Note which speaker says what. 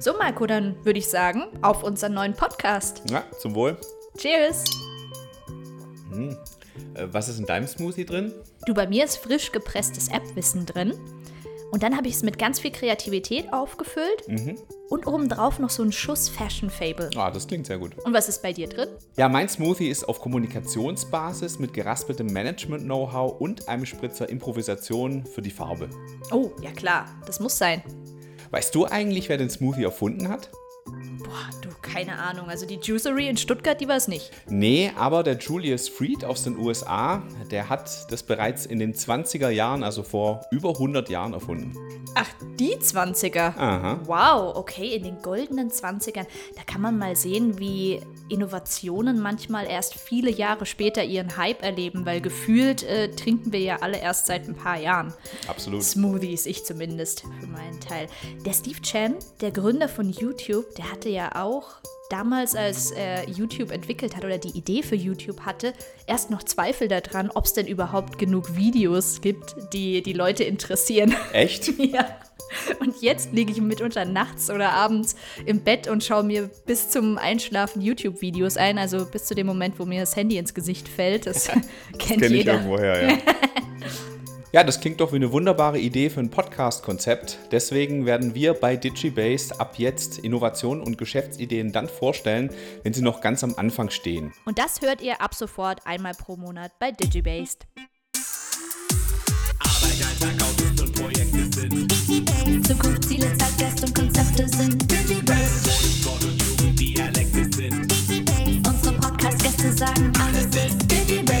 Speaker 1: So, Marco, dann würde ich sagen, auf unseren neuen Podcast.
Speaker 2: Ja, zum Wohl.
Speaker 1: Cheers!
Speaker 2: Äh, was ist in deinem Smoothie drin?
Speaker 1: Du, bei mir ist frisch gepresstes App-Wissen drin. Und dann habe ich es mit ganz viel Kreativität aufgefüllt. Und obendrauf noch so einen Schuss Fashion Fable.
Speaker 2: Ah, das klingt sehr gut.
Speaker 1: Und was ist bei dir drin?
Speaker 2: Ja, mein Smoothie ist auf Kommunikationsbasis mit geraspeltem Management-Know-how und einem Spritzer Improvisation für die Farbe.
Speaker 1: Oh, ja klar, das muss sein.
Speaker 2: Weißt du eigentlich, wer den Smoothie erfunden hat?
Speaker 1: Boah, du, keine Ahnung. Also die Juicery in Stuttgart, die war es nicht.
Speaker 2: Nee, aber der Julius Fried aus den USA, der hat das bereits in den 20er Jahren, also vor über 100 Jahren erfunden.
Speaker 1: Ach, die 20er.
Speaker 2: Aha.
Speaker 1: Wow, okay, in den goldenen 20ern. Da kann man mal sehen, wie Innovationen manchmal erst viele Jahre später ihren Hype erleben, weil gefühlt äh, trinken wir ja alle erst seit ein paar Jahren.
Speaker 2: Absolut.
Speaker 1: Smoothies, ich zumindest für meinen Teil. Der Steve Chen, der Gründer von YouTube, der hatte ja auch damals, als er YouTube entwickelt hat oder die Idee für YouTube hatte, erst noch Zweifel daran, ob es denn überhaupt genug Videos gibt, die die Leute interessieren.
Speaker 2: Echt?
Speaker 1: Ja. Und jetzt liege ich mitunter nachts oder abends im Bett und schaue mir bis zum Einschlafen YouTube-Videos ein, also bis zu dem Moment, wo mir das Handy ins Gesicht fällt. Das kennt
Speaker 2: Kenn ich
Speaker 1: jeder.
Speaker 2: irgendwoher, ja. Ja, das klingt doch wie eine wunderbare Idee für ein Podcast-Konzept. Deswegen werden wir bei DigiBased ab jetzt Innovationen und Geschäftsideen dann vorstellen, wenn sie noch ganz am Anfang stehen.
Speaker 1: Und das hört ihr ab sofort einmal pro Monat bei Digibased.
Speaker 3: Ziele, Zeitgeist und Konzepte sind
Speaker 1: Digibase.
Speaker 4: Sport und Jugend, Dialekte sind Digibase.
Speaker 1: Unsere Podcast-Gäste sagen alles ist Digibase.